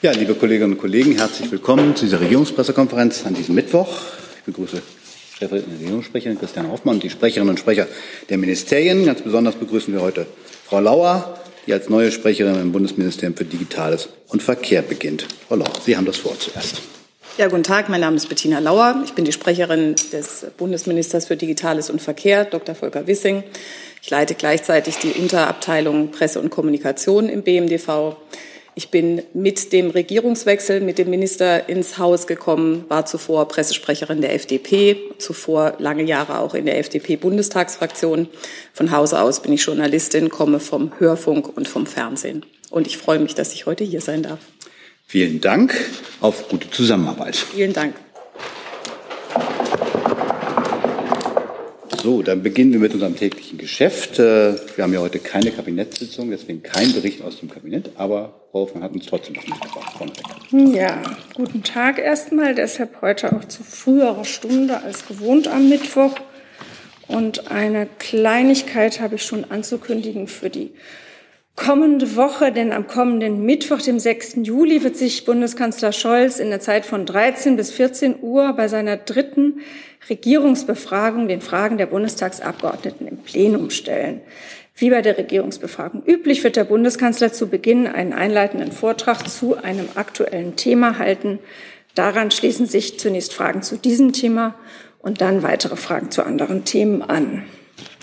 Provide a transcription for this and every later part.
Ja, liebe Kolleginnen und Kollegen, herzlich willkommen zu dieser Regierungspressekonferenz an diesem Mittwoch. Ich begrüße Regierungssprecherin Christian Hoffmann und die Sprecherinnen und Sprecher der Ministerien. Ganz besonders begrüßen wir heute Frau Lauer, die als neue Sprecherin im Bundesministerium für Digitales und Verkehr beginnt. Frau Lauer, Sie haben das Wort zuerst. Ja, guten Tag. Mein Name ist Bettina Lauer. Ich bin die Sprecherin des Bundesministers für Digitales und Verkehr, Dr. Volker Wissing. Ich leite gleichzeitig die Unterabteilung Presse und Kommunikation im BMDV. Ich bin mit dem Regierungswechsel mit dem Minister ins Haus gekommen, war zuvor Pressesprecherin der FDP, zuvor lange Jahre auch in der FDP-Bundestagsfraktion. Von Hause aus bin ich Journalistin, komme vom Hörfunk und vom Fernsehen. Und ich freue mich, dass ich heute hier sein darf. Vielen Dank auf gute Zusammenarbeit. Vielen Dank. So, dann beginnen wir mit unserem täglichen Geschäft. Äh, wir haben ja heute keine Kabinettssitzung, deswegen kein Bericht aus dem Kabinett, aber Frau Hoffmann hat uns trotzdem noch mitgebracht. Ja, guten Tag erstmal. Deshalb heute auch zu früherer Stunde als gewohnt am Mittwoch. Und eine Kleinigkeit habe ich schon anzukündigen für die kommende Woche, denn am kommenden Mittwoch, dem 6. Juli, wird sich Bundeskanzler Scholz in der Zeit von 13 bis 14 Uhr bei seiner dritten Regierungsbefragung den Fragen der Bundestagsabgeordneten im Plenum stellen. Wie bei der Regierungsbefragung üblich wird der Bundeskanzler zu Beginn einen einleitenden Vortrag zu einem aktuellen Thema halten. Daran schließen sich zunächst Fragen zu diesem Thema und dann weitere Fragen zu anderen Themen an.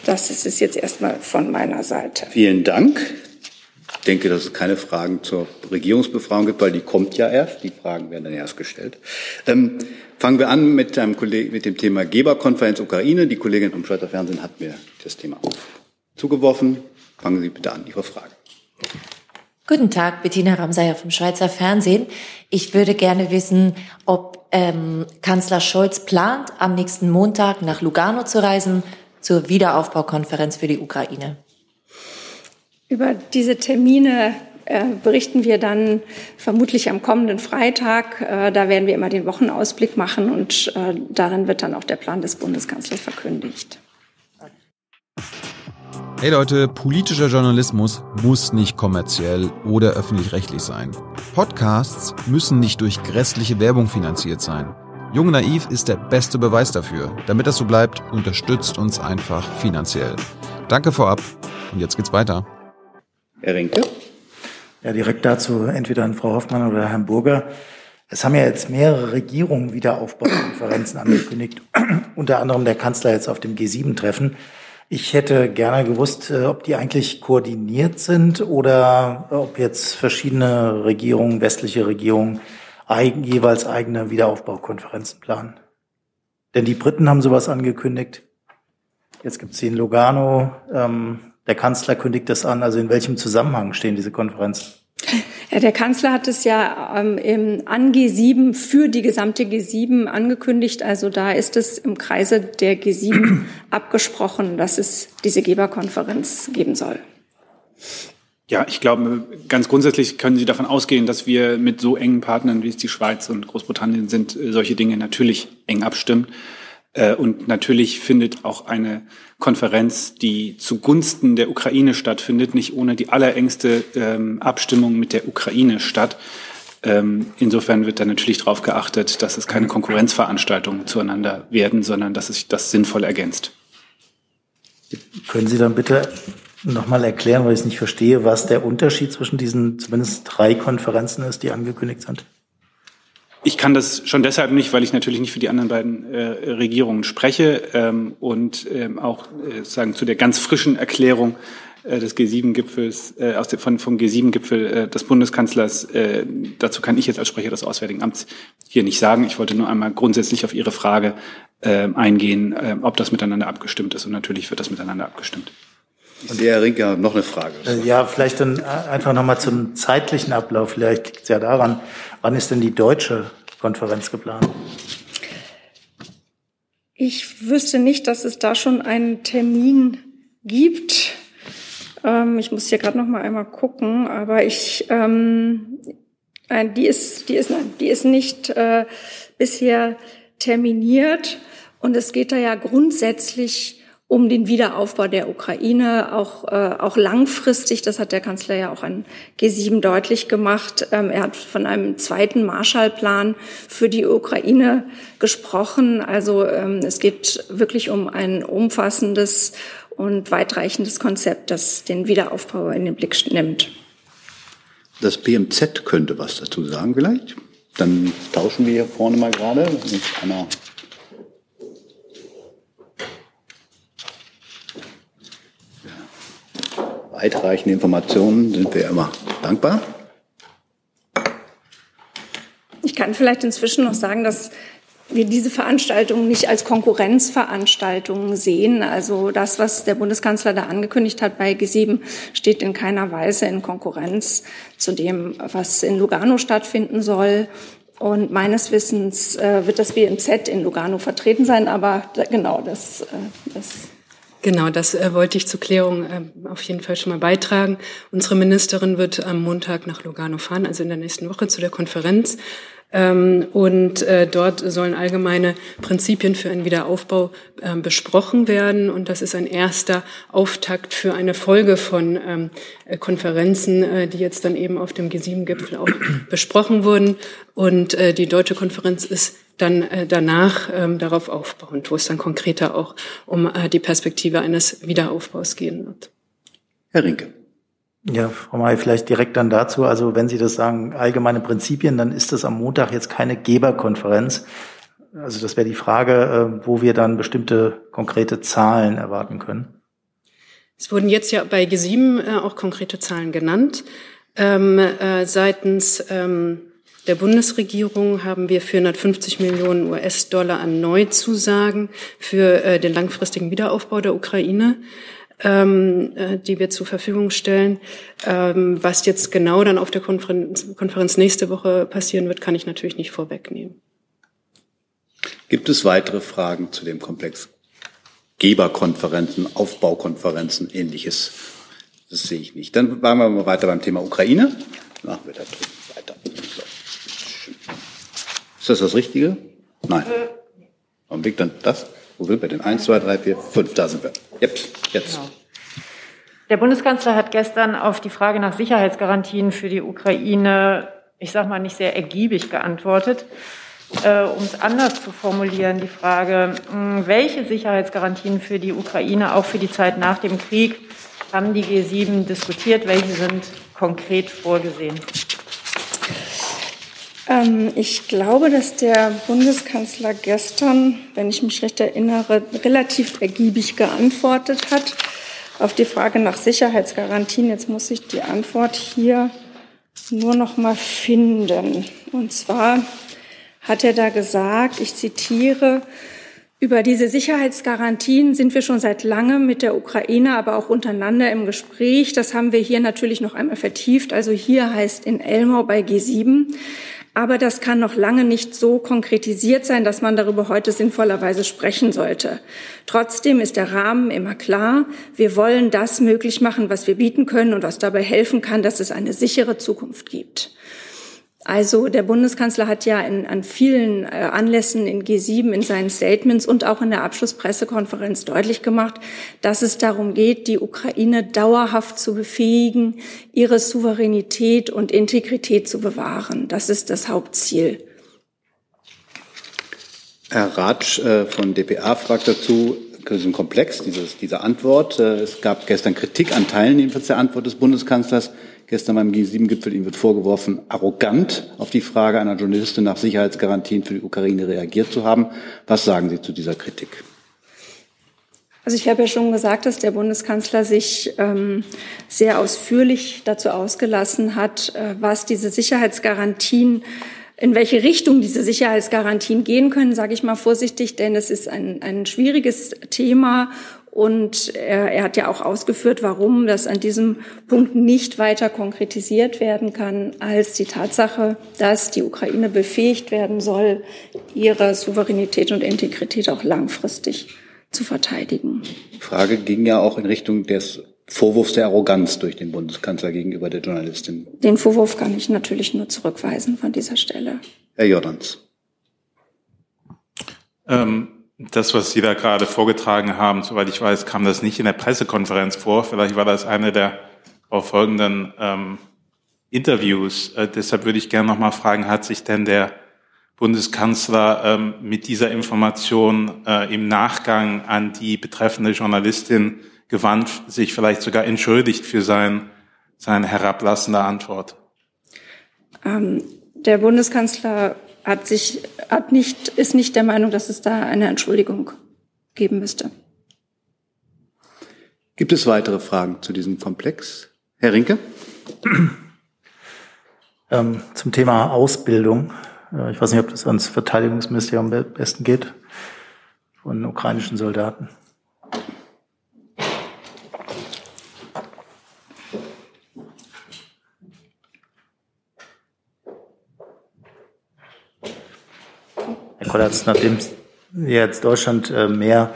Das ist es jetzt erstmal von meiner Seite. Vielen Dank. Ich denke, dass es keine Fragen zur Regierungsbefragung gibt, weil die kommt ja erst. Die Fragen werden dann erst gestellt. Ähm, fangen wir an mit, mit dem Thema Geberkonferenz Ukraine. Die Kollegin vom Schweizer Fernsehen hat mir das Thema zugeworfen. Fangen Sie bitte an, Ihre Frage. Guten Tag, Bettina Ramsayer vom Schweizer Fernsehen. Ich würde gerne wissen, ob ähm, Kanzler Scholz plant, am nächsten Montag nach Lugano zu reisen zur Wiederaufbaukonferenz für die Ukraine. Über diese Termine äh, berichten wir dann vermutlich am kommenden Freitag. Äh, da werden wir immer den Wochenausblick machen und äh, darin wird dann auch der Plan des Bundeskanzlers verkündigt. Hey Leute, politischer Journalismus muss nicht kommerziell oder öffentlich-rechtlich sein. Podcasts müssen nicht durch grässliche Werbung finanziert sein. Jung Naiv ist der beste Beweis dafür. Damit das so bleibt, unterstützt uns einfach finanziell. Danke vorab und jetzt geht's weiter. Herr Rinke. Ja, direkt dazu entweder an Frau Hoffmann oder Herrn Burger. Es haben ja jetzt mehrere Regierungen Wiederaufbaukonferenzen angekündigt, unter anderem der Kanzler jetzt auf dem G7-Treffen. Ich hätte gerne gewusst, äh, ob die eigentlich koordiniert sind oder ob jetzt verschiedene Regierungen, westliche Regierungen, jeweils eigene Wiederaufbaukonferenzen planen. Denn die Briten haben sowas angekündigt. Jetzt gibt es sie in Lugano. Ähm, der Kanzler kündigt das an. Also in welchem Zusammenhang stehen diese Konferenzen? Der Kanzler hat es ja ähm, im, an G7 für die gesamte G7 angekündigt. Also da ist es im Kreise der G7 abgesprochen, dass es diese Geberkonferenz geben soll. Ja, ich glaube, ganz grundsätzlich können Sie davon ausgehen, dass wir mit so engen Partnern, wie es die Schweiz und Großbritannien sind, solche Dinge natürlich eng abstimmen. Äh, und natürlich findet auch eine Konferenz, die zugunsten der Ukraine stattfindet, nicht ohne die allerengste ähm, Abstimmung mit der Ukraine statt. Ähm, insofern wird da natürlich darauf geachtet, dass es keine Konkurrenzveranstaltungen zueinander werden, sondern dass sich das sinnvoll ergänzt. Können Sie dann bitte nochmal erklären, weil ich es nicht verstehe, was der Unterschied zwischen diesen zumindest drei Konferenzen ist, die angekündigt sind? Ich kann das schon deshalb nicht, weil ich natürlich nicht für die anderen beiden äh, Regierungen spreche ähm, und ähm, auch äh, sagen zu der ganz frischen Erklärung äh, des G7-Gipfels äh, aus dem, von, vom G7-Gipfel äh, des Bundeskanzlers. Äh, dazu kann ich jetzt als Sprecher des Auswärtigen Amts hier nicht sagen. Ich wollte nur einmal grundsätzlich auf Ihre Frage äh, eingehen, äh, ob das miteinander abgestimmt ist. Und natürlich wird das miteinander abgestimmt. Und der Herr Rinker noch eine Frage. Äh, ja, vielleicht dann einfach nochmal zum zeitlichen Ablauf. Vielleicht liegt es ja daran, wann ist denn die deutsche Konferenz geplant? Ich wüsste nicht, dass es da schon einen Termin gibt. Ähm, ich muss hier gerade noch mal einmal gucken, aber ich, ähm, die ist, die ist, nein, die ist nicht äh, bisher terminiert und es geht da ja grundsätzlich um den Wiederaufbau der Ukraine, auch, äh, auch langfristig. Das hat der Kanzler ja auch an G7 deutlich gemacht. Ähm, er hat von einem zweiten Marshallplan für die Ukraine gesprochen. Also ähm, es geht wirklich um ein umfassendes und weitreichendes Konzept, das den Wiederaufbau in den Blick nimmt. Das BMZ könnte was dazu sagen vielleicht. Dann tauschen wir hier vorne mal gerade. Einer weitreichende Informationen sind wir immer dankbar. Ich kann vielleicht inzwischen noch sagen, dass wir diese Veranstaltung nicht als Konkurrenzveranstaltung sehen. Also das, was der Bundeskanzler da angekündigt hat bei G7, steht in keiner Weise in Konkurrenz zu dem, was in Lugano stattfinden soll. Und meines Wissens äh, wird das BMZ in Lugano vertreten sein, aber da, genau das, äh, das Genau, das äh, wollte ich zur Klärung äh, auf jeden Fall schon mal beitragen. Unsere Ministerin wird am Montag nach Lugano fahren, also in der nächsten Woche zu der Konferenz. Ähm, und äh, dort sollen allgemeine Prinzipien für einen Wiederaufbau äh, besprochen werden. Und das ist ein erster Auftakt für eine Folge von ähm, äh, Konferenzen, äh, die jetzt dann eben auf dem G7-Gipfel auch besprochen wurden. Und äh, die deutsche Konferenz ist dann äh, danach ähm, darauf aufbauend, wo es dann konkreter auch um äh, die Perspektive eines Wiederaufbaus gehen wird. Herr Rinke. Ja, Frau May, vielleicht direkt dann dazu. Also wenn Sie das sagen, allgemeine Prinzipien, dann ist das am Montag jetzt keine Geberkonferenz. Also das wäre die Frage, äh, wo wir dann bestimmte konkrete Zahlen erwarten können. Es wurden jetzt ja bei G7 äh, auch konkrete Zahlen genannt. Ähm, äh, seitens ähm, der Bundesregierung haben wir 450 Millionen US-Dollar an Neuzusagen für äh, den langfristigen Wiederaufbau der Ukraine ähm, äh, die wir zur Verfügung stellen. Ähm, was jetzt genau dann auf der Konferenz, Konferenz nächste Woche passieren wird, kann ich natürlich nicht vorwegnehmen. Gibt es weitere Fragen zu dem Komplex? Geberkonferenzen, Aufbaukonferenzen, ähnliches. Das sehe ich nicht. Dann waren wir mal weiter beim Thema Ukraine. Machen wir da drüben weiter. So. Ist das das Richtige? Nein. Augenblick, dann das. Wo sind wir denn? Eins, zwei, drei, vier, fünf, da sind wir. Jetzt, jetzt. Genau. Der Bundeskanzler hat gestern auf die Frage nach Sicherheitsgarantien für die Ukraine, ich sage mal, nicht sehr ergiebig geantwortet. Äh, um es anders zu formulieren, die Frage, hm, welche Sicherheitsgarantien für die Ukraine, auch für die Zeit nach dem Krieg, haben die G7 diskutiert? Welche sind konkret vorgesehen? Ähm, ich glaube, dass der Bundeskanzler gestern, wenn ich mich recht erinnere, relativ ergiebig geantwortet hat auf die Frage nach Sicherheitsgarantien. Jetzt muss ich die Antwort hier nur noch mal finden. Und zwar hat er da gesagt, ich zitiere, über diese Sicherheitsgarantien sind wir schon seit langem mit der Ukraine, aber auch untereinander im Gespräch. Das haben wir hier natürlich noch einmal vertieft. Also hier heißt in Elmau bei G7. Aber das kann noch lange nicht so konkretisiert sein, dass man darüber heute sinnvollerweise sprechen sollte. Trotzdem ist der Rahmen immer klar. Wir wollen das möglich machen, was wir bieten können und was dabei helfen kann, dass es eine sichere Zukunft gibt. Also der Bundeskanzler hat ja in, an vielen äh, Anlässen in G7 in seinen Statements und auch in der Abschlusspressekonferenz deutlich gemacht, dass es darum geht, die Ukraine dauerhaft zu befähigen, ihre Souveränität und Integrität zu bewahren. Das ist das Hauptziel. Herr Ratsch äh, von dpa fragt dazu, diesem Komplex, dieses, diese Antwort. Äh, es gab gestern Kritik an Teilen jedenfalls der Antwort des Bundeskanzlers gestern beim G7-Gipfel. Ihm wird vorgeworfen, arrogant auf die Frage einer Journalistin nach Sicherheitsgarantien für die Ukraine reagiert zu haben. Was sagen Sie zu dieser Kritik? Also ich habe ja schon gesagt, dass der Bundeskanzler sich ähm, sehr ausführlich dazu ausgelassen hat, äh, was diese Sicherheitsgarantien in welche Richtung diese Sicherheitsgarantien gehen können, sage ich mal vorsichtig, denn es ist ein, ein schwieriges Thema und er, er hat ja auch ausgeführt, warum das an diesem Punkt nicht weiter konkretisiert werden kann, als die Tatsache, dass die Ukraine befähigt werden soll, ihre Souveränität und Integrität auch langfristig zu verteidigen. Die Frage ging ja auch in Richtung des Vorwurfs der Arroganz durch den Bundeskanzler gegenüber der Journalistin. Den Vorwurf kann ich natürlich nur zurückweisen von dieser Stelle. Herr Jordans. Ähm das, was Sie da gerade vorgetragen haben, soweit ich weiß, kam das nicht in der Pressekonferenz vor. Vielleicht war das eine der folgenden ähm, Interviews. Äh, deshalb würde ich gerne noch mal fragen, hat sich denn der Bundeskanzler ähm, mit dieser Information äh, im Nachgang an die betreffende Journalistin gewandt, sich vielleicht sogar entschuldigt für sein, seine herablassende Antwort? Ähm, der Bundeskanzler hat sich, hat nicht, ist nicht der Meinung, dass es da eine Entschuldigung geben müsste. Gibt es weitere Fragen zu diesem Komplex? Herr Rinke? Ähm, zum Thema Ausbildung. Äh, ich weiß nicht, ob das ans Verteidigungsministerium am besten geht von ukrainischen Soldaten. Kollatz, nachdem jetzt Deutschland äh, mehr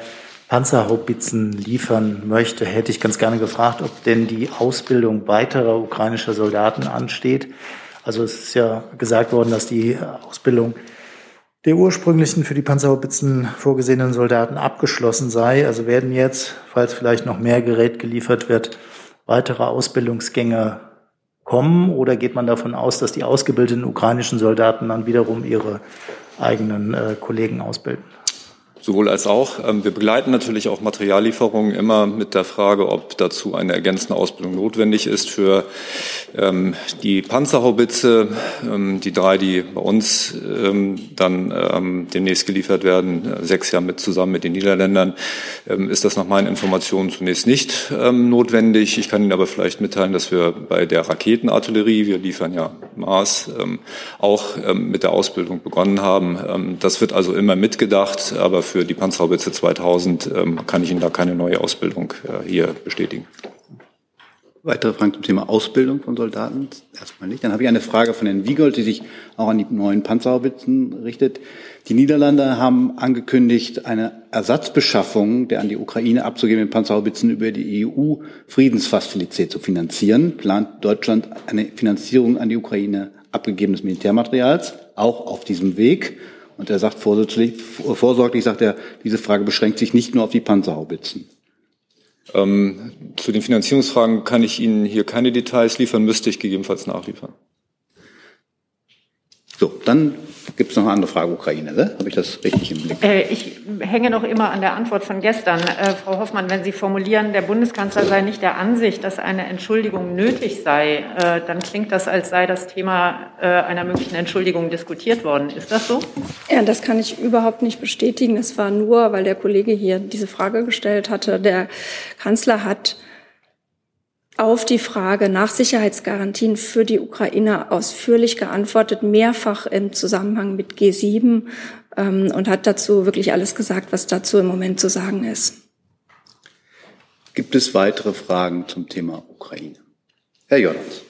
Panzerhaubitzen liefern möchte, hätte ich ganz gerne gefragt, ob denn die Ausbildung weiterer ukrainischer Soldaten ansteht. Also es ist ja gesagt worden, dass die Ausbildung der ursprünglichen für die Panzerhaubitzen vorgesehenen Soldaten abgeschlossen sei. Also werden jetzt, falls vielleicht noch mehr Gerät geliefert wird, weitere Ausbildungsgänge kommen? Oder geht man davon aus, dass die ausgebildeten ukrainischen Soldaten dann wiederum ihre eigenen äh, Kollegen ausbilden? Sowohl als auch. Ähm, wir begleiten natürlich auch Materiallieferungen immer mit der Frage, ob dazu eine ergänzende Ausbildung notwendig ist für ähm, die Panzerhaubitze, ähm, die drei, die bei uns dann demnächst geliefert werden, äh, sechs Jahre mit zusammen mit den Niederländern, ist das nach meinen Informationen zunächst nicht notwendig. Ich kann Ihnen aber vielleicht mitteilen, dass wir bei der Raketenartillerie, wir liefern ja Mars, auch mit der Ausbildung begonnen haben. Das wird also immer mitgedacht, aber für die Panzerhaubitze 2000 ähm, kann ich Ihnen da keine neue Ausbildung äh, hier bestätigen. Weitere Fragen zum Thema Ausbildung von Soldaten? Erstmal nicht. Dann habe ich eine Frage von Herrn Wiegold, die sich auch an die neuen Panzerhaubitzen richtet. Die Niederlande haben angekündigt, eine Ersatzbeschaffung der an die Ukraine abzugebenden Panzerhaubitzen über die EU-Friedensfazilität zu finanzieren. Plant Deutschland eine Finanzierung an die Ukraine abgegebenes Militärmaterials, auch auf diesem Weg? Und er sagt vorsorglich, vorsorglich sagt er, diese Frage beschränkt sich nicht nur auf die Panzerhaubitzen. Ähm, zu den Finanzierungsfragen kann ich Ihnen hier keine Details liefern, müsste ich gegebenenfalls nachliefern. So, dann Gibt es noch eine andere Frage, Ukraine? Ne? Habe ich das richtig im Blick? Äh, ich hänge noch immer an der Antwort von gestern. Äh, Frau Hoffmann, wenn Sie formulieren, der Bundeskanzler sei nicht der Ansicht, dass eine Entschuldigung nötig sei, äh, dann klingt das, als sei das Thema äh, einer möglichen Entschuldigung diskutiert worden. Ist das so? Ja, das kann ich überhaupt nicht bestätigen. Es war nur, weil der Kollege hier diese Frage gestellt hatte. Der Kanzler hat auf die Frage nach Sicherheitsgarantien für die Ukraine ausführlich geantwortet, mehrfach im Zusammenhang mit G7 ähm, und hat dazu wirklich alles gesagt, was dazu im Moment zu sagen ist. Gibt es weitere Fragen zum Thema Ukraine? Herr Jordans.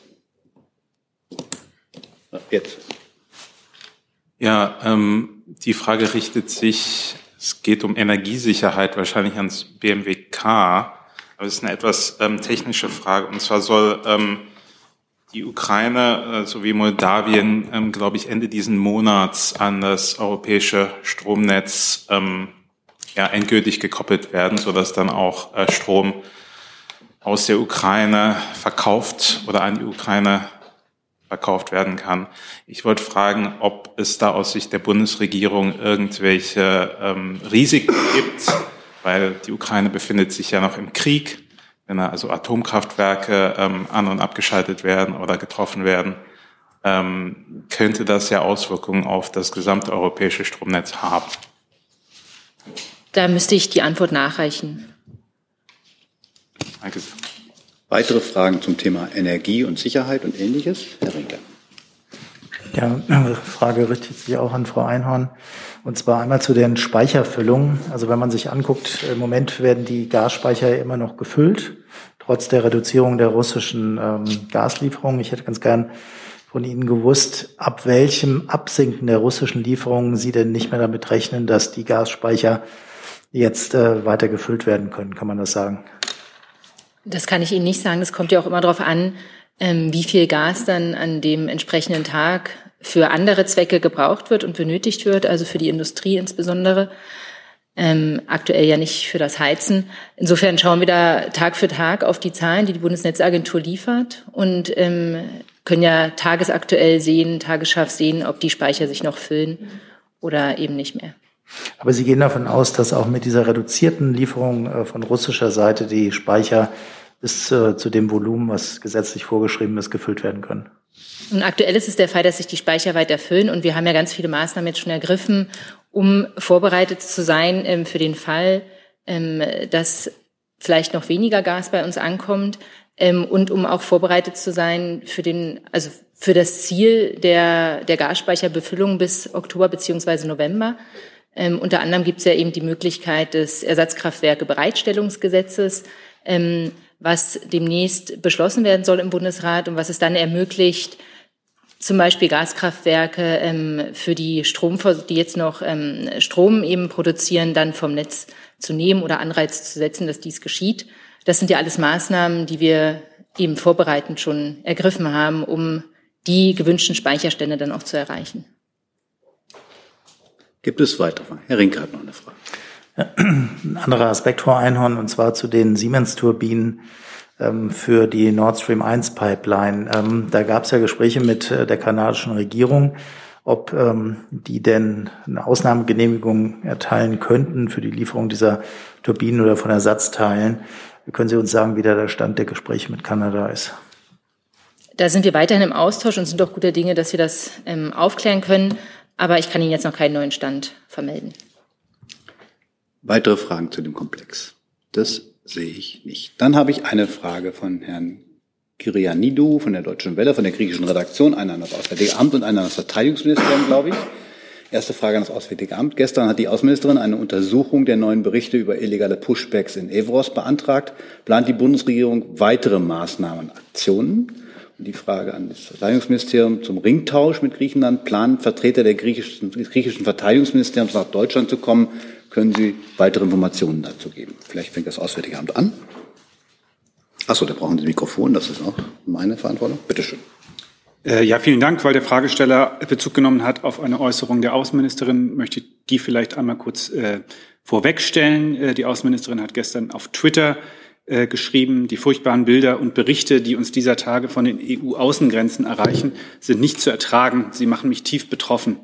Jetzt. Ja, ähm, die Frage richtet sich, es geht um Energiesicherheit, wahrscheinlich ans BMWK. Aber es ist eine etwas ähm, technische Frage. Und zwar soll ähm, die Ukraine äh, sowie Moldawien, ähm, glaube ich, Ende diesen Monats an das europäische Stromnetz ähm, ja, endgültig gekoppelt werden, sodass dann auch äh, Strom aus der Ukraine verkauft oder an die Ukraine verkauft werden kann. Ich wollte fragen, ob es da aus Sicht der Bundesregierung irgendwelche ähm, Risiken gibt, weil die Ukraine befindet sich ja noch im Krieg. Wenn also Atomkraftwerke ähm, an- und abgeschaltet werden oder getroffen werden, ähm, könnte das ja Auswirkungen auf das gesamte europäische Stromnetz haben. Da müsste ich die Antwort nachreichen. Danke. Weitere Fragen zum Thema Energie und Sicherheit und Ähnliches? Herr Rinker. Ja, Frage richtet sich auch an Frau Einhorn. Und zwar einmal zu den Speicherfüllungen. Also wenn man sich anguckt, im Moment werden die Gasspeicher immer noch gefüllt, trotz der Reduzierung der russischen ähm, Gaslieferungen. Ich hätte ganz gern von Ihnen gewusst, ab welchem Absinken der russischen Lieferungen Sie denn nicht mehr damit rechnen, dass die Gasspeicher jetzt äh, weiter gefüllt werden können. Kann man das sagen? Das kann ich Ihnen nicht sagen. Das kommt ja auch immer darauf an, ähm, wie viel Gas dann an dem entsprechenden Tag für andere Zwecke gebraucht wird und benötigt wird, also für die Industrie insbesondere. ähm, aktuell ja nicht für das Heizen. Insofern schauen wir da Tag für Tag auf die Zahlen, die die Bundesnetzagentur liefert und ähm, können ja tagesaktuell sehen, tagesscharf sehen, ob die Speicher sich noch füllen oder eben nicht mehr. Aber Sie gehen davon aus, dass auch mit dieser reduzierten Lieferung äh, von russischer Seite die Speicher bis äh, zu dem Volumen, was gesetzlich vorgeschrieben ist, gefüllt werden können. Und aktuell ist es der Fall, dass sich die Speicher weiter füllen und wir haben ja ganz viele Maßnahmen jetzt schon ergriffen, um vorbereitet zu sein ähm, für den Fall, ähm, dass vielleicht noch weniger Gas bei uns ankommt ähm, und um auch vorbereitet zu sein für den, also für das Ziel der, der Gasspeicherbefüllung bis Oktober beziehungsweise November. Ähm, unter anderem gibt es ja eben die Möglichkeit des Ersatzkraftwerke-Bereitstellungsgesetzes, ähm, was demnächst beschlossen werden soll im Bundesrat und was es dann ermöglicht, zum Beispiel Gaskraftwerke ähm, für die Strom, die jetzt noch ähm, Strom eben produzieren, dann vom Netz zu nehmen oder Anreize zu setzen, dass dies geschieht. Das sind ja alles Maßnahmen, die wir eben vorbereitend schon ergriffen haben, um die gewünschten Speicherstände dann auch zu erreichen. Gibt es weitere? Herr Rinke hat noch eine Frage. Ein anderer Aspekt, Frau Einhorn, und zwar zu den Siemens-Turbinen ähm, für die Nord Stream 1 Pipeline. Ähm, da gab es ja Gespräche mit äh, der kanadischen Regierung, ob ähm, die denn eine Ausnahmegenehmigung erteilen könnten für die Lieferung dieser Turbinen oder von Ersatzteilen. Können Sie uns sagen, wie da der Stand der Gespräche mit Kanada ist? Da sind wir weiterhin im Austausch und sind doch gute Dinge, dass wir das ähm, aufklären können. Aber ich kann Ihnen jetzt noch keinen neuen Stand vermelden. Weitere Fragen zu dem Komplex? Das sehe ich nicht. Dann habe ich eine Frage von Herrn Kyrianidou von der Deutschen Welle, von der griechischen Redaktion, einer an das Auswärtige Amt und einer an das Verteidigungsministerium, glaube ich. Erste Frage an das Auswärtige Amt. Gestern hat die Außenministerin eine Untersuchung der neuen Berichte über illegale Pushbacks in Evros beantragt. Plant die Bundesregierung weitere Maßnahmen Aktionen? Und die Frage an das Verteidigungsministerium zum Ringtausch mit Griechenland. Planen Vertreter der griechischen, des griechischen Verteidigungsministeriums nach Deutschland zu kommen? Können Sie weitere Informationen dazu geben. Vielleicht fängt das Auswärtige Amt an. Achso, da brauchen Sie Mikrofon, das ist auch meine Verantwortung. Bitte schön. Äh, ja, vielen Dank, weil der Fragesteller Bezug genommen hat auf eine Äußerung der Außenministerin, möchte die vielleicht einmal kurz äh, vorwegstellen. Äh, die Außenministerin hat gestern auf Twitter äh, geschrieben, die furchtbaren Bilder und Berichte, die uns dieser Tage von den EU-Außengrenzen erreichen, sind nicht zu ertragen. Sie machen mich tief betroffen.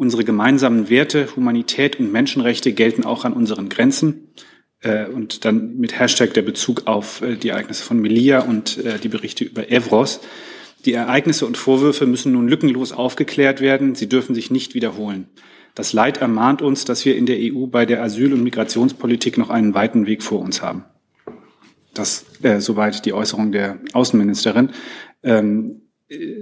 Unsere gemeinsamen Werte, Humanität und Menschenrechte gelten auch an unseren Grenzen. Äh, und dann mit Hashtag der Bezug auf äh, die Ereignisse von Melilla und äh, die Berichte über Evros. Die Ereignisse und Vorwürfe müssen nun lückenlos aufgeklärt werden. Sie dürfen sich nicht wiederholen. Das Leid ermahnt uns, dass wir in der EU bei der Asyl- und Migrationspolitik noch einen weiten Weg vor uns haben. Das äh, soweit die Äußerung der Außenministerin. Ähm,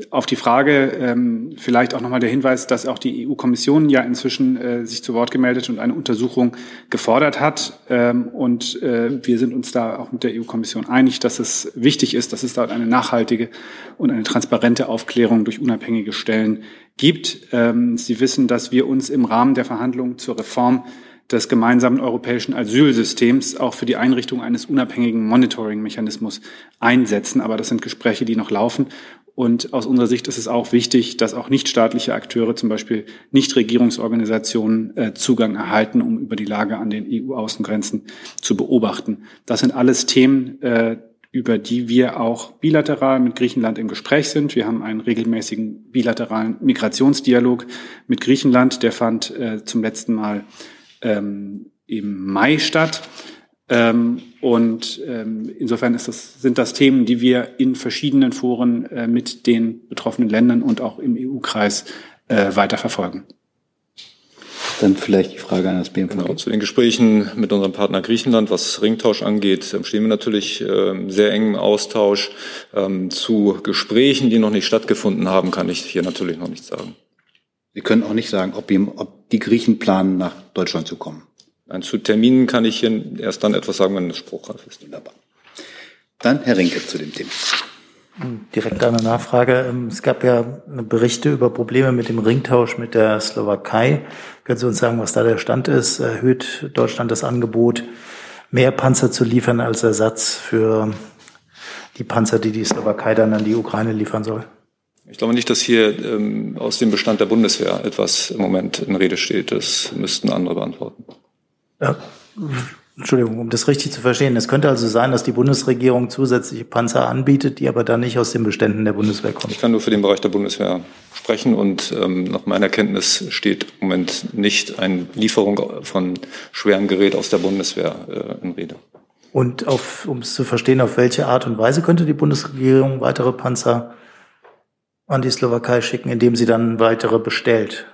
auf die Frage ähm, vielleicht auch nochmal der Hinweis, dass auch die EU-Kommission ja inzwischen äh, sich zu Wort gemeldet und eine Untersuchung gefordert hat. Ähm, und äh, wir sind uns da auch mit der EU-Kommission einig, dass es wichtig ist, dass es dort eine nachhaltige und eine transparente Aufklärung durch unabhängige Stellen gibt. Ähm, Sie wissen, dass wir uns im Rahmen der Verhandlungen zur Reform des gemeinsamen europäischen Asylsystems auch für die Einrichtung eines unabhängigen Monitoring-Mechanismus einsetzen. Aber das sind Gespräche, die noch laufen. Und aus unserer Sicht ist es auch wichtig, dass auch nichtstaatliche Akteure, zum Beispiel Nichtregierungsorganisationen, äh, Zugang erhalten, um über die Lage an den EU-Außengrenzen zu beobachten. Das sind alles Themen, äh, über die wir auch bilateral mit Griechenland im Gespräch sind. Wir haben einen regelmäßigen bilateralen Migrationsdialog mit Griechenland. Der fand äh, zum letzten Mal ähm, im Mai statt. Ähm, und ähm, insofern ist das, sind das Themen, die wir in verschiedenen Foren äh, mit den betroffenen Ländern und auch im EU-Kreis äh, weiter verfolgen. Dann vielleicht die Frage an das BMV. Genau, zu den Gesprächen mit unserem Partner Griechenland, was Ringtausch angeht, ähm, stehen wir natürlich äh, sehr eng im Austausch. Ähm, zu Gesprächen, die noch nicht stattgefunden haben, kann ich hier natürlich noch nichts sagen. Sie können auch nicht sagen, ob, ob die Griechen planen, nach Deutschland zu kommen. Nein, zu Terminen kann ich hier erst dann etwas sagen, wenn es spruchreif ist. Wunderbar. Dann Herr Rinke zu dem Thema. Direkt eine Nachfrage. Ähm, es gab ja Berichte über Probleme mit dem Ringtausch mit der Slowakei. Können Sie uns sagen, was da der Stand ist? Erhöht Deutschland das Angebot, mehr Panzer zu liefern als Ersatz für die Panzer, die die Slowakei dann an die Ukraine liefern soll? Ich glaube nicht, dass hier ähm, aus dem Bestand der Bundeswehr etwas im Moment in Rede steht. Das müssten andere beantworten. Ja, Entschuldigung, um das richtig zu verstehen. Es könnte also sein, dass die Bundesregierung zusätzliche Panzer anbietet, die aber dann nicht aus den Beständen der Bundeswehr kommen. Ich kann nur für den Bereich der Bundeswehr sprechen und ähm, nach meiner Kenntnis steht im Moment nicht eine Lieferung von schwerem Gerät aus der Bundeswehr äh, in Rede. Und um es zu verstehen, auf welche Art und Weise könnte die Bundesregierung weitere Panzer an die Slowakei schicken, indem sie dann weitere bestellt?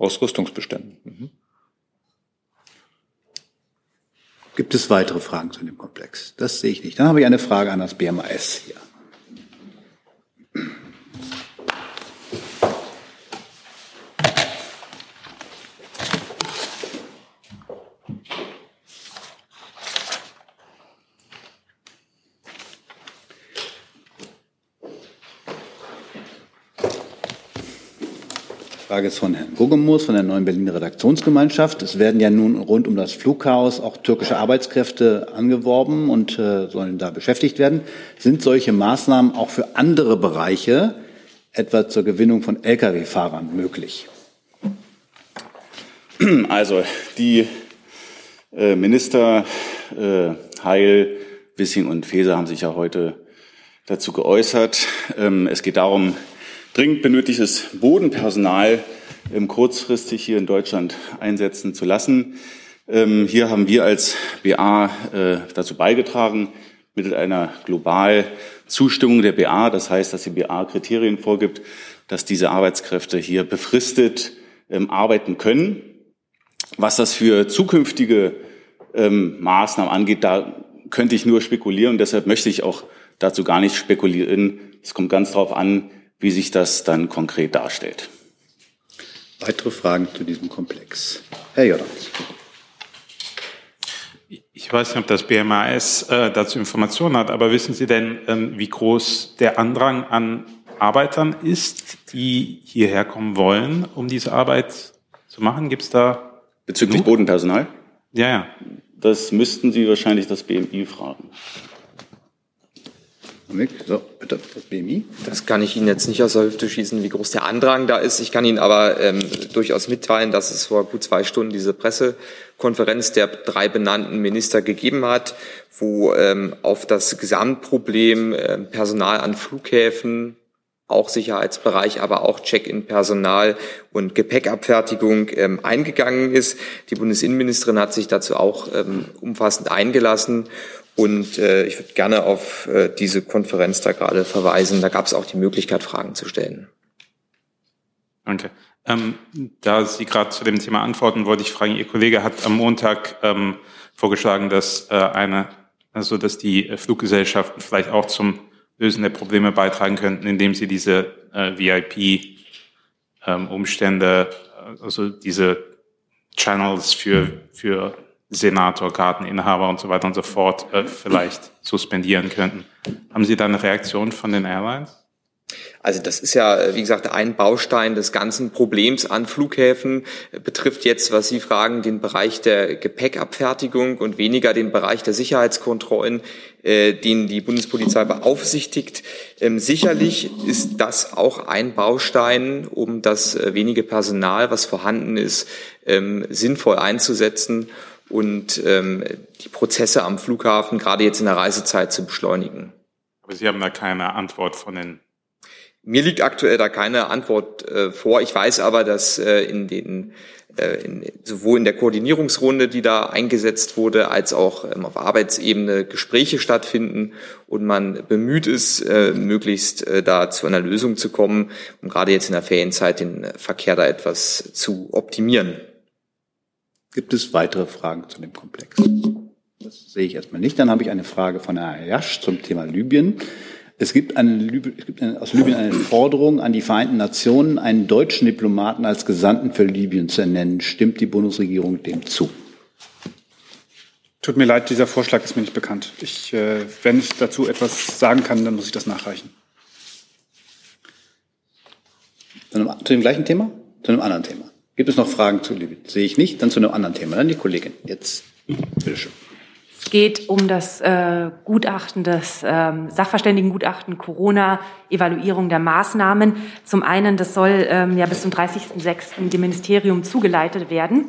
Ausrüstungsbeständen. Mhm. Gibt es weitere Fragen zu dem Komplex? Das sehe ich nicht. Dann habe ich eine Frage an das BMAS hier. Frage ist von Herrn Guggemus von der Neuen Berliner Redaktionsgemeinschaft. Es werden ja nun rund um das Flugchaos auch türkische Arbeitskräfte angeworben und äh, sollen da beschäftigt werden. Sind solche Maßnahmen auch für andere Bereiche, etwa zur Gewinnung von Lkw-Fahrern, möglich? Also die äh, Minister äh, Heil, Wissing und Faeser haben sich ja heute dazu geäußert. Ähm, es geht darum, dringend benötigtes Bodenpersonal ähm, kurzfristig hier in Deutschland einsetzen zu lassen. Ähm, hier haben wir als BA äh, dazu beigetragen, mittels einer global Zustimmung der BA, das heißt, dass die BA Kriterien vorgibt, dass diese Arbeitskräfte hier befristet ähm, arbeiten können. Was das für zukünftige Maßnahmen angeht, da könnte ich nur spekulieren deshalb möchte ich auch dazu gar nicht spekulieren. Es kommt ganz darauf an, wie sich das dann konkret darstellt. Weitere Fragen zu diesem Komplex? Herr Jordans. Ich weiß nicht, ob das BMAS äh, dazu Informationen hat, aber wissen Sie denn, ähm, wie groß der Andrang an Arbeitern ist, die hierher kommen wollen, um diese Arbeit zu machen? Gibt es da bezüglich genug? Bodenpersonal? Ja, ja. Das müssten Sie wahrscheinlich das BMI fragen. So, bitte, das BMI. Das kann ich Ihnen jetzt nicht aus der Hüfte schießen, wie groß der Andrang da ist. Ich kann Ihnen aber ähm, durchaus mitteilen, dass es vor gut zwei Stunden diese Pressekonferenz der drei benannten Minister gegeben hat, wo ähm, auf das Gesamtproblem äh, Personal an Flughäfen, auch Sicherheitsbereich, aber auch Check-in-Personal und Gepäckabfertigung ähm, eingegangen ist. Die Bundesinnenministerin hat sich dazu auch ähm, umfassend eingelassen und äh, ich würde gerne auf äh, diese Konferenz da gerade verweisen. Da gab es auch die Möglichkeit, Fragen zu stellen. Danke. Ähm, da Sie gerade zu dem Thema antworten, wollte ich fragen, Ihr Kollege hat am Montag ähm, vorgeschlagen, dass äh, eine, also dass die Fluggesellschaften vielleicht auch zum Lösen der Probleme beitragen könnten, indem sie diese äh, VIP-Umstände, ähm, also diese Channels für, für Senator, Karteninhaber und so weiter und so fort äh, vielleicht suspendieren könnten. Haben Sie da eine Reaktion von den Airlines? Also das ist ja, äh, wie gesagt, ein Baustein des ganzen Problems an Flughäfen, betrifft jetzt, was Sie fragen, den Bereich der Gepäckabfertigung und weniger den Bereich der Sicherheitskontrollen, äh, den die Bundespolizei beaufsichtigt. Ähm, sicherlich ist das auch ein Baustein, um das äh, wenige Personal, was vorhanden ist, ähm, sinnvoll einzusetzen und ähm, die Prozesse am Flughafen gerade jetzt in der Reisezeit zu beschleunigen. Aber Sie haben da keine Antwort von den mir liegt aktuell da keine Antwort äh, vor. Ich weiß aber, dass äh, in den äh, in, sowohl in der Koordinierungsrunde, die da eingesetzt wurde, als auch ähm, auf Arbeitsebene Gespräche stattfinden und man bemüht ist, äh, möglichst äh, da zu einer Lösung zu kommen, um gerade jetzt in der Ferienzeit den Verkehr da etwas zu optimieren. Gibt es weitere Fragen zu dem Komplex? Das sehe ich erstmal nicht. Dann habe ich eine Frage von Herrn Jasch zum Thema Libyen. Es gibt, eine, es gibt eine, aus Libyen eine Forderung an die Vereinten Nationen, einen deutschen Diplomaten als Gesandten für Libyen zu ernennen. Stimmt die Bundesregierung dem zu? Tut mir leid, dieser Vorschlag ist mir nicht bekannt. Ich, äh, wenn ich dazu etwas sagen kann, dann muss ich das nachreichen. Zu, dem gleichen Thema? Zu einem anderen Thema? Gibt es noch Fragen zu Libyen? Sehe ich nicht. Dann zu einem anderen Thema. Dann die Kollegin. Jetzt, bitteschön. Es geht um das äh, Gutachten, das ähm, Sachverständigengutachten Corona, Evaluierung der Maßnahmen. Zum einen, das soll ähm, ja bis zum 30.06. dem Ministerium zugeleitet werden.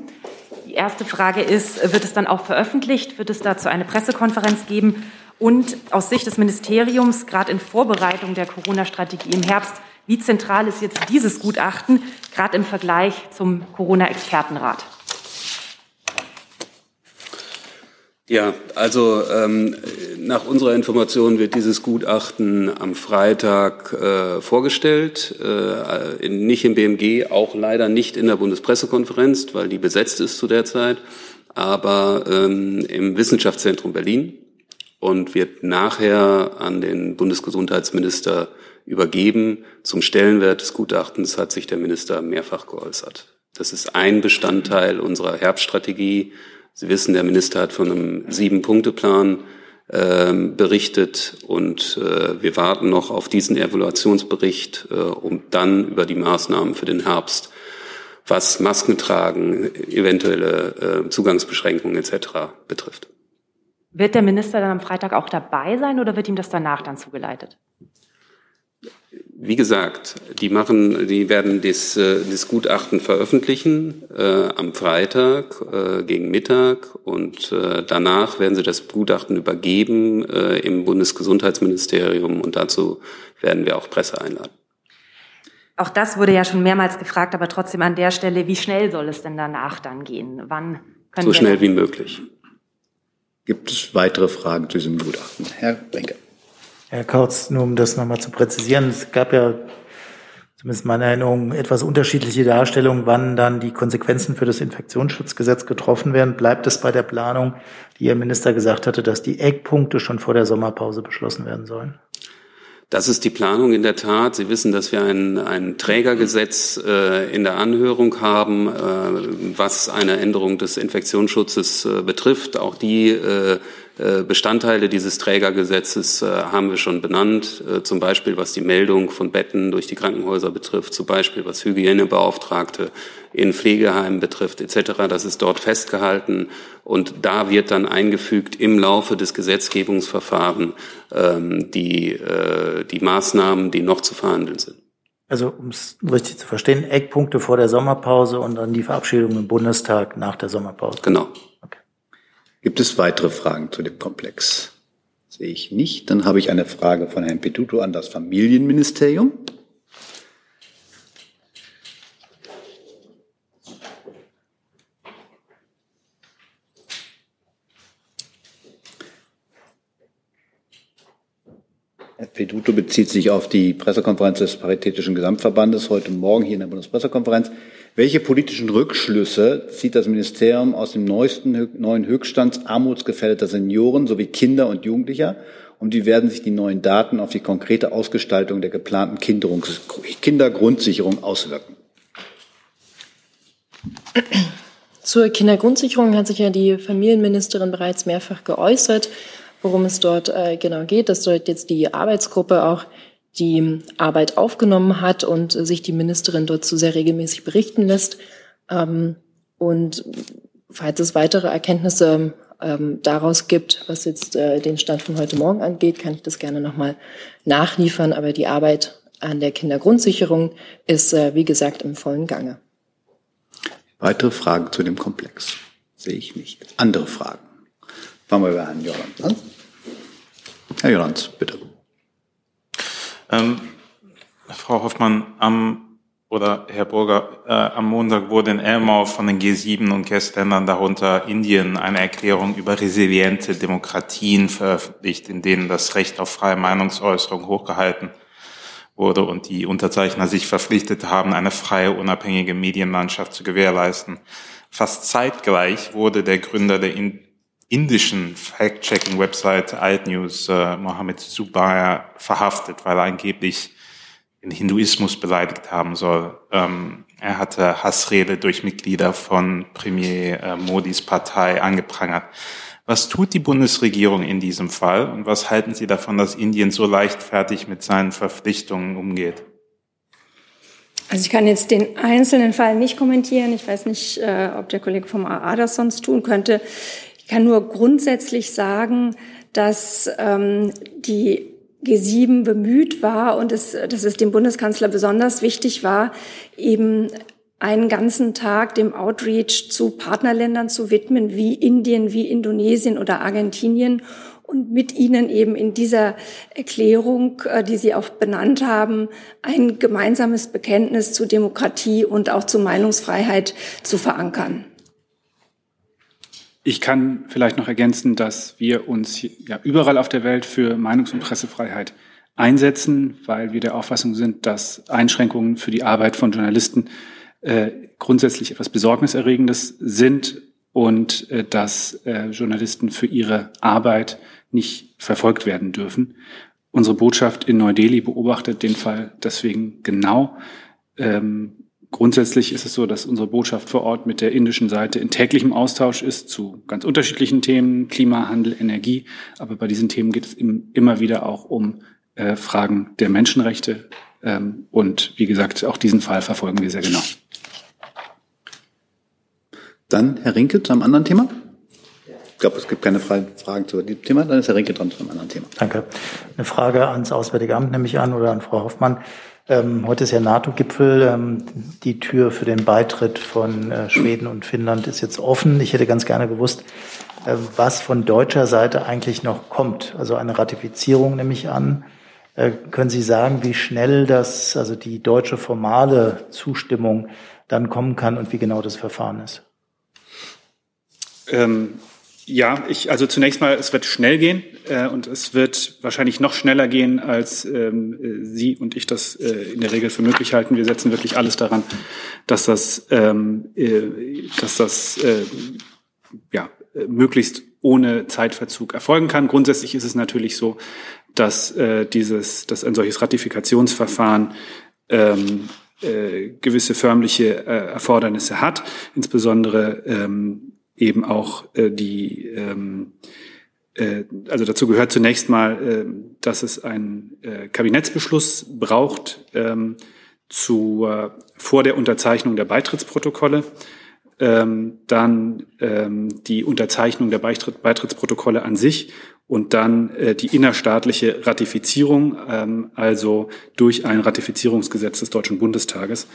Die erste Frage ist, wird es dann auch veröffentlicht? Wird es dazu eine Pressekonferenz geben? Und aus Sicht des Ministeriums, gerade in Vorbereitung der Corona-Strategie im Herbst, wie zentral ist jetzt dieses Gutachten, gerade im Vergleich zum Corona-Expertenrat? Ja, also ähm, nach unserer Information wird dieses Gutachten am Freitag äh, vorgestellt, äh, in, nicht im BMG, auch leider nicht in der Bundespressekonferenz, weil die besetzt ist zu der Zeit, aber ähm, im Wissenschaftszentrum Berlin und wird nachher an den Bundesgesundheitsminister übergeben. Zum Stellenwert des Gutachtens hat sich der Minister mehrfach geäußert. Das ist ein Bestandteil unserer Herbststrategie Sie wissen, der Minister hat von einem Sieben-Punkte-Plan äh, berichtet und äh, wir warten noch auf diesen Evaluationsbericht, äh, um dann über die Maßnahmen für den Herbst, was Masken tragen, eventuelle äh, Zugangsbeschränkungen etc. betrifft. Wird der Minister dann am Freitag auch dabei sein oder wird ihm das danach dann zugeleitet? Wie gesagt, die machen, die werden das, äh, das Gutachten veröffentlichen äh, am Freitag äh, gegen Mittag und äh, danach werden sie das Gutachten übergeben äh, im Bundesgesundheitsministerium und dazu werden wir auch Presse einladen. Auch das wurde ja schon mehrmals gefragt, aber trotzdem an der Stelle, wie schnell soll es denn danach dann gehen? Wann können so schnell wie möglich. Gibt es weitere Fragen zu diesem Gutachten? Herr Benke. Herr Kautz, nur um das nochmal zu präzisieren, es gab ja zumindest meiner Erinnerung etwas unterschiedliche Darstellungen, wann dann die Konsequenzen für das Infektionsschutzgesetz getroffen werden. Bleibt es bei der Planung, die Ihr Minister gesagt hatte, dass die Eckpunkte schon vor der Sommerpause beschlossen werden sollen? Das ist die Planung in der Tat. Sie wissen, dass wir ein, ein Trägergesetz äh, in der Anhörung haben, äh, was eine Änderung des Infektionsschutzes äh, betrifft. Auch die äh, Bestandteile dieses Trägergesetzes äh, haben wir schon benannt, äh, zum Beispiel was die Meldung von Betten durch die Krankenhäuser betrifft, zum Beispiel was Hygienebeauftragte in Pflegeheimen betrifft etc. Das ist dort festgehalten und da wird dann eingefügt im Laufe des Gesetzgebungsverfahrens ähm, die, die Maßnahmen, die noch zu verhandeln sind. Also um es richtig zu verstehen, Eckpunkte vor der Sommerpause und dann die Verabschiedung im Bundestag nach der Sommerpause. Genau. Gibt es weitere Fragen zu dem Komplex? Sehe ich nicht. Dann habe ich eine Frage von Herrn Petuto an das Familienministerium. Herr Peduto bezieht sich auf die Pressekonferenz des Paritätischen Gesamtverbandes heute Morgen hier in der Bundespressekonferenz. Welche politischen Rückschlüsse zieht das Ministerium aus dem neuesten neuen Höchststand armutsgefährdeter Senioren sowie Kinder und Jugendlicher? Und wie werden sich die neuen Daten auf die konkrete Ausgestaltung der geplanten Kindergrundsicherung auswirken? Zur Kindergrundsicherung hat sich ja die Familienministerin bereits mehrfach geäußert, worum es dort äh, genau geht. Das soll jetzt die Arbeitsgruppe auch die Arbeit aufgenommen hat und sich die Ministerin dort zu sehr regelmäßig berichten lässt. Ähm, und falls es weitere Erkenntnisse ähm, daraus gibt, was jetzt äh, den Stand von heute Morgen angeht, kann ich das gerne nochmal nachliefern. Aber die Arbeit an der Kindergrundsicherung ist, äh, wie gesagt, im vollen Gange. Weitere Fragen zu dem Komplex sehe ich nicht. Andere Fragen? Fangen wir bei Herrn Jorans an. Herr Jorans, bitte. Ähm, Frau Hoffmann, am oder Herr Burger, äh, am Montag wurde in Elmau von den G7 und Gästländern, darunter Indien, eine Erklärung über resiliente Demokratien veröffentlicht, in denen das Recht auf freie Meinungsäußerung hochgehalten wurde und die Unterzeichner sich verpflichtet haben, eine freie, unabhängige Medienlandschaft zu gewährleisten. Fast zeitgleich wurde der Gründer der indischen Fact-Checking-Website Altnews, äh, Mohammed Zubair, verhaftet, weil er angeblich den Hinduismus beleidigt haben soll. Ähm, er hatte Hassrede durch Mitglieder von Premier äh, Modis Partei angeprangert. Was tut die Bundesregierung in diesem Fall und was halten Sie davon, dass Indien so leichtfertig mit seinen Verpflichtungen umgeht? Also ich kann jetzt den einzelnen Fall nicht kommentieren. Ich weiß nicht, äh, ob der Kollege vom AA das sonst tun könnte kann nur grundsätzlich sagen, dass ähm, die G7 bemüht war und es, dass es dem Bundeskanzler besonders wichtig war, eben einen ganzen Tag dem Outreach zu Partnerländern zu widmen, wie Indien, wie Indonesien oder Argentinien und mit ihnen eben in dieser Erklärung, äh, die Sie auch benannt haben, ein gemeinsames Bekenntnis zu Demokratie und auch zu Meinungsfreiheit zu verankern. Ich kann vielleicht noch ergänzen, dass wir uns ja überall auf der Welt für Meinungs- und Pressefreiheit einsetzen, weil wir der Auffassung sind, dass Einschränkungen für die Arbeit von Journalisten äh, grundsätzlich etwas Besorgniserregendes sind und äh, dass äh, Journalisten für ihre Arbeit nicht verfolgt werden dürfen. Unsere Botschaft in Neu-Delhi beobachtet den Fall deswegen genau. Ähm, grundsätzlich ist es so, dass unsere Botschaft vor Ort mit der indischen Seite in täglichem Austausch ist zu ganz unterschiedlichen Themen, Klimawandel, Energie. Aber bei diesen Themen geht es immer wieder auch um äh, Fragen der Menschenrechte. Ähm, und wie gesagt, auch diesen Fall verfolgen wir sehr genau. Dann Herr Rinke zu einem anderen Thema. Ich glaube, es gibt keine Fragen zu diesem Thema. Dann ist Herr Rinke dran zu einem anderen Thema. Danke. Eine Frage ans Auswärtige Amt nehme ich an oder an Frau Hoffmann. Ähm, heute ist ja NATO-Gipfel. Ähm, die Tür für den Beitritt von äh, Schweden und Finnland ist jetzt offen. Ich hätte ganz gerne gewusst, äh, was von deutscher Seite eigentlich noch kommt. Also eine Ratifizierung nehme ich an. Äh, können Sie sagen, wie schnell das, also die deutsche formale Zustimmung dann kommen kann und wie genau das Verfahren ist? Ähm, ja, ich, also zunächst mal, es wird schnell gehen äh, und es wird wahrscheinlich noch schneller gehen, als ähm, äh, Sie und ich das äh, in der Regel für möglich halten. Wir setzen wirklich alles daran, dass das, ähm, äh, dass das äh, ja, möglichst ohne Zeitverzug erfolgen kann. Grundsätzlich ist es natürlich so, dass äh, dieses, dass ein solches Ratifikationsverfahren ähm, äh, gewisse förmliche äh, Erfordernisse hat, insbesondere ähm, eben auch äh, die, ähm, äh, also dazu gehört zunächst mal, äh, dass es einen äh, Kabinettsbeschluss braucht ähm, zu, äh, vor der Unterzeichnung der Beitrittsprotokolle. Ähm, dann ähm, die Unterzeichnung der Beitritt, Beitrittsprotokolle an sich und dann äh, die innerstaatliche Ratifizierung, ähm, also durch ein Ratifizierungsgesetz des Deutschen Bundestages.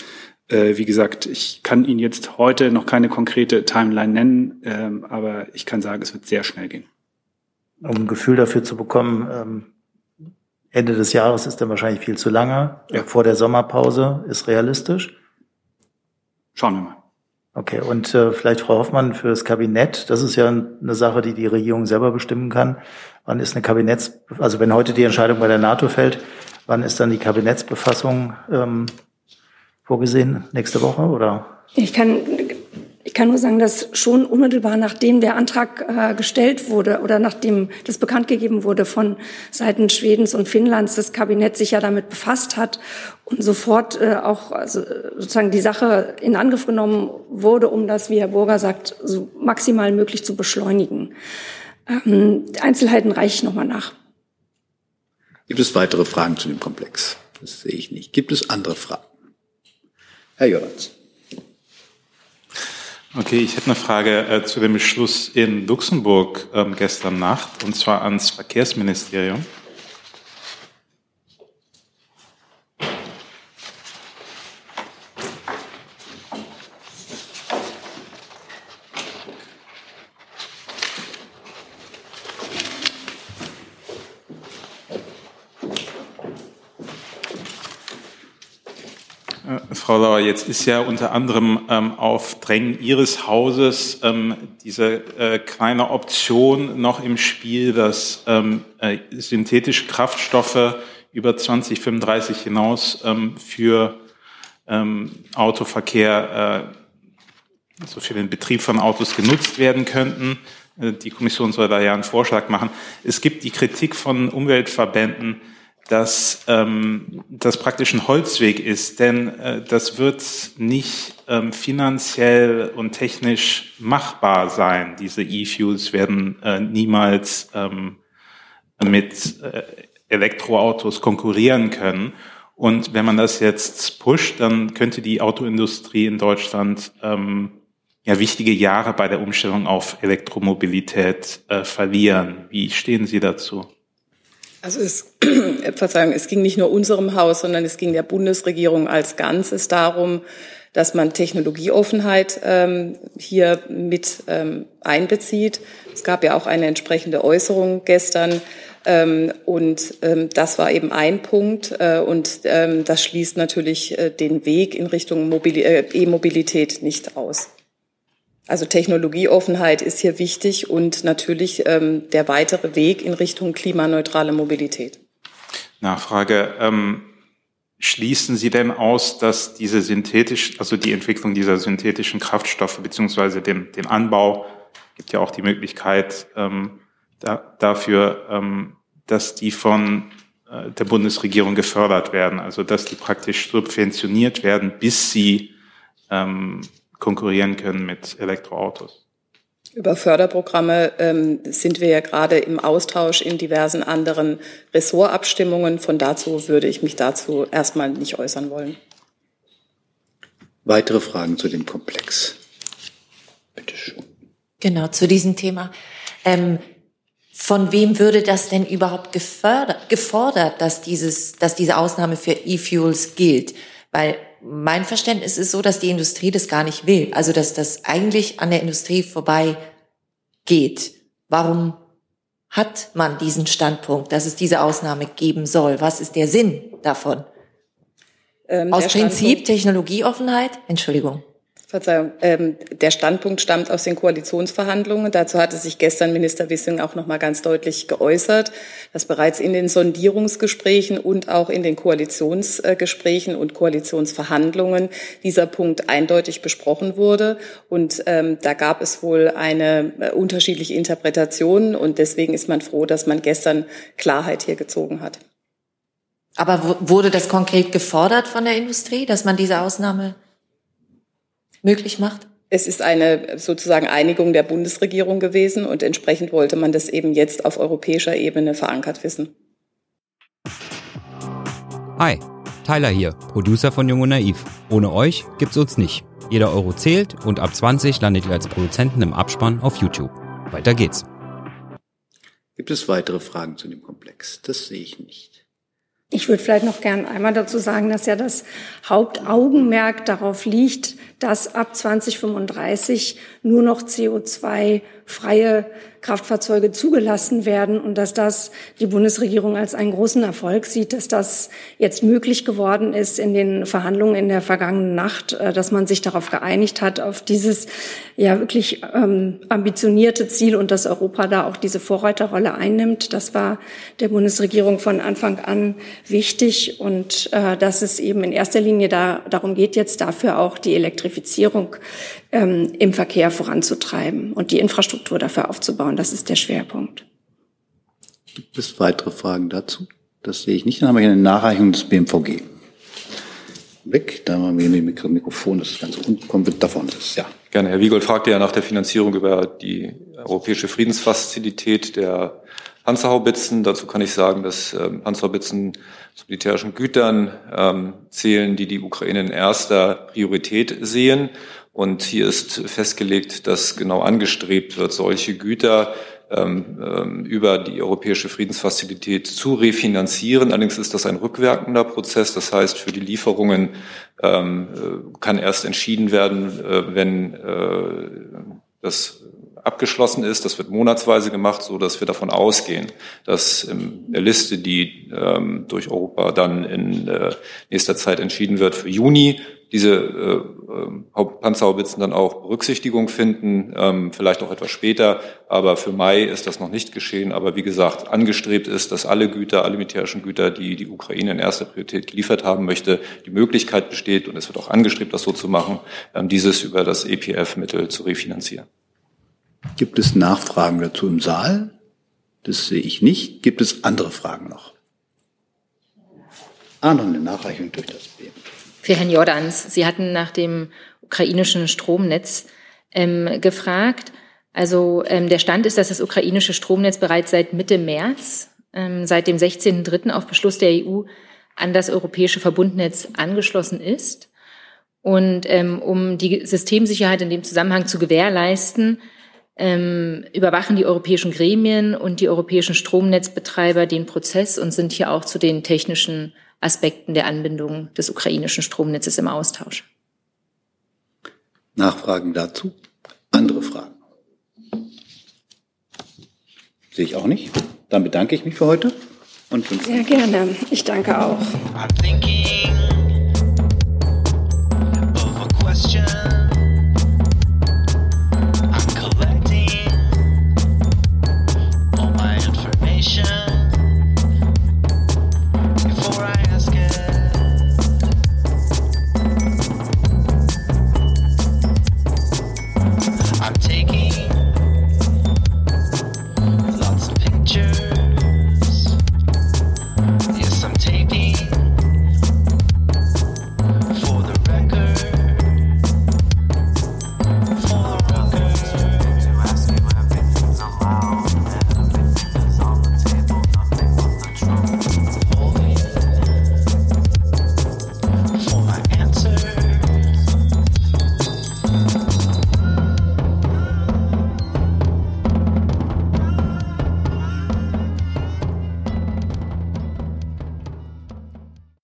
Äh, wie gesagt, ich kann Ihnen jetzt heute noch keine konkrete Timeline nennen, ähm, aber ich kann sagen, es wird sehr schnell gehen. Um ein Gefühl dafür zu bekommen, ähm, Ende des Jahres ist dann wahrscheinlich viel zu lange. Ja. Vor der Sommerpause ist realistisch. Schauen wir mal. Okay, und äh, vielleicht Frau Hoffmann für das Kabinett. Das ist ja eine Sache, die die Regierung selber bestimmen kann. Wann ist eine Kabinetts, also wenn heute die Entscheidung bei der NATO fällt, wann ist dann die Kabinettsbefassung ähm, vorgesehen? Nächste Woche oder? Ich kann, ich kann nur sagen, dass schon unmittelbar nachdem der Antrag äh, gestellt wurde oder nachdem das bekannt gegeben wurde von Seiten Schwedens und Finnlands, das Kabinett sich ja damit befasst hat und sofort äh, auch also sozusagen die Sache in Angriff genommen wurde, um das, wie Herr Burger sagt, so maximal möglich zu beschleunigen. Ähm, Einzelheiten reiche ich nochmal nach. Gibt es weitere Fragen zu dem Komplex? Das sehe ich nicht. Gibt es andere Fragen? Herr Jörans. Okay, ich hätte eine Frage äh, zu dem Beschluss in Luxemburg ähm, gestern Nacht, und zwar ans Verkehrsministerium. Frau Lauer, jetzt ist ja unter anderem ähm, auf Drängen Ihres Hauses ähm, diese äh, kleine Option noch im Spiel, dass ähm, äh, synthetische Kraftstoffe über 2035 hinaus ähm, für ähm, Autoverkehr, äh, also für den Betrieb von Autos genutzt werden könnten. Äh, die Kommission soll da ja einen Vorschlag machen. Es gibt die Kritik von Umweltverbänden, dass ähm, das praktisch ein Holzweg ist, denn äh, das wird nicht ähm, finanziell und technisch machbar sein. Diese E-Fuels werden äh, niemals ähm, mit äh, Elektroautos konkurrieren können. Und wenn man das jetzt pusht, dann könnte die Autoindustrie in Deutschland ähm, ja wichtige Jahre bei der Umstellung auf Elektromobilität äh, verlieren. Wie stehen Sie dazu? Also es, Verzeihung, es ging nicht nur unserem Haus, sondern es ging der Bundesregierung als Ganzes darum, dass man Technologieoffenheit ähm, hier mit ähm, einbezieht. Es gab ja auch eine entsprechende Äußerung gestern. Ähm, und ähm, das war eben ein Punkt. Äh, und ähm, das schließt natürlich äh, den Weg in Richtung äh, E-Mobilität nicht aus. Also Technologieoffenheit ist hier wichtig und natürlich ähm, der weitere Weg in Richtung klimaneutrale Mobilität. Nachfrage. Ähm, Schließen Sie denn aus, dass diese synthetisch, also die Entwicklung dieser synthetischen Kraftstoffe beziehungsweise dem, dem Anbau, gibt ja auch die Möglichkeit ähm, da, dafür, ähm, dass die von äh, der Bundesregierung gefördert werden, also dass die praktisch subventioniert werden, bis sie ähm, konkurrieren können mit Elektroautos? Über Förderprogramme ähm, sind wir ja gerade im Austausch in diversen anderen Ressortabstimmungen. Von dazu würde ich mich dazu erstmal nicht äußern wollen. Weitere Fragen zu dem Komplex? Bitte schön. Genau, zu diesem Thema. Ähm, von wem würde das denn überhaupt gefördert, gefordert, dass, dieses, dass diese Ausnahme für E-Fuels gilt? Weil mein Verständnis ist so, dass die Industrie das gar nicht will. Also, dass das eigentlich an der Industrie vorbei geht. Warum hat man diesen Standpunkt, dass es diese Ausnahme geben soll? Was ist der Sinn davon? Ähm, Aus Prinzip Technologieoffenheit? Entschuldigung. Verzeihung, ähm, der Standpunkt stammt aus den Koalitionsverhandlungen. Dazu hatte sich gestern Minister Wissing auch noch mal ganz deutlich geäußert, dass bereits in den Sondierungsgesprächen und auch in den Koalitionsgesprächen und Koalitionsverhandlungen dieser Punkt eindeutig besprochen wurde. Und ähm, da gab es wohl eine äh, unterschiedliche Interpretation. Und deswegen ist man froh, dass man gestern Klarheit hier gezogen hat. Aber wurde das konkret gefordert von der Industrie, dass man diese Ausnahme möglich macht? Es ist eine sozusagen Einigung der Bundesregierung gewesen und entsprechend wollte man das eben jetzt auf europäischer Ebene verankert wissen. Hi, Tyler hier, Producer von Jung und Naiv. Ohne euch gibt's uns nicht. Jeder Euro zählt und ab 20 landet ihr als Produzenten im Abspann auf YouTube. Weiter geht's. Gibt es weitere Fragen zu dem Komplex? Das sehe ich nicht. Ich würde vielleicht noch gern einmal dazu sagen, dass ja das Hauptaugenmerk darauf liegt, dass ab 2035 nur noch CO2-freie Kraftfahrzeuge zugelassen werden und dass das die Bundesregierung als einen großen Erfolg sieht, dass das jetzt möglich geworden ist in den Verhandlungen in der vergangenen Nacht, äh, dass man sich darauf geeinigt hat, auf dieses ja wirklich ähm, ambitionierte Ziel und dass Europa da auch diese Vorreiterrolle einnimmt. Das war der Bundesregierung von Anfang an wichtig und äh, dass es eben in erster Linie da, darum geht, jetzt dafür auch die Elektrifizierung ähm, im Verkehr voranzutreiben und die Infrastruktur dafür aufzubauen. Das ist der Schwerpunkt. Gibt es weitere Fragen dazu? Das sehe ich nicht. Dann haben wir hier eine Nachreichung des BMVG. Weg, da haben wir ein Mikrofon, das ganz unten kommt, davon ist ja. Gerne. Herr Wiegold fragte ja nach der Finanzierung über die europäische Friedensfazilität der Panzerhaubitzen. Dazu kann ich sagen, dass ähm, Panzerhaubitzen zu militärischen Gütern ähm, zählen, die die Ukraine in erster Priorität sehen. Und hier ist festgelegt, dass genau angestrebt wird, solche Güter ähm, ähm, über die Europäische Friedensfazilität zu refinanzieren. Allerdings ist das ein rückwirkender Prozess. Das heißt, für die Lieferungen ähm, äh, kann erst entschieden werden, äh, wenn äh, das abgeschlossen ist. Das wird monatsweise gemacht, so dass wir davon ausgehen, dass in der Liste, die durch Europa dann in nächster Zeit entschieden wird, für Juni diese äh, Panzerhaubitzen dann auch Berücksichtigung finden, ähm, vielleicht auch etwas später. Aber für Mai ist das noch nicht geschehen. Aber wie gesagt, angestrebt ist, dass alle Güter, alle militärischen Güter, die die Ukraine in erster Priorität geliefert haben möchte, die Möglichkeit besteht, und es wird auch angestrebt, das so zu machen, ähm, dieses über das EPF-Mittel zu refinanzieren. Gibt es Nachfragen dazu im Saal? Das sehe ich nicht. Gibt es andere Fragen noch? Ah, noch eine Nachreichung durch das BMG. Für Herrn Jordans. Sie hatten nach dem ukrainischen Stromnetz ähm, gefragt. Also ähm, der Stand ist, dass das ukrainische Stromnetz bereits seit Mitte März, ähm, seit dem 16.03. auf Beschluss der EU an das europäische Verbundnetz angeschlossen ist. Und ähm, um die Systemsicherheit in dem Zusammenhang zu gewährleisten, ähm, überwachen die europäischen Gremien und die europäischen Stromnetzbetreiber den Prozess und sind hier auch zu den technischen Aspekten der Anbindung des ukrainischen Stromnetzes im Austausch. Nachfragen dazu? Andere Fragen? Sehe ich auch nicht. Dann bedanke ich mich für heute und Sehr gerne. Ich danke auch.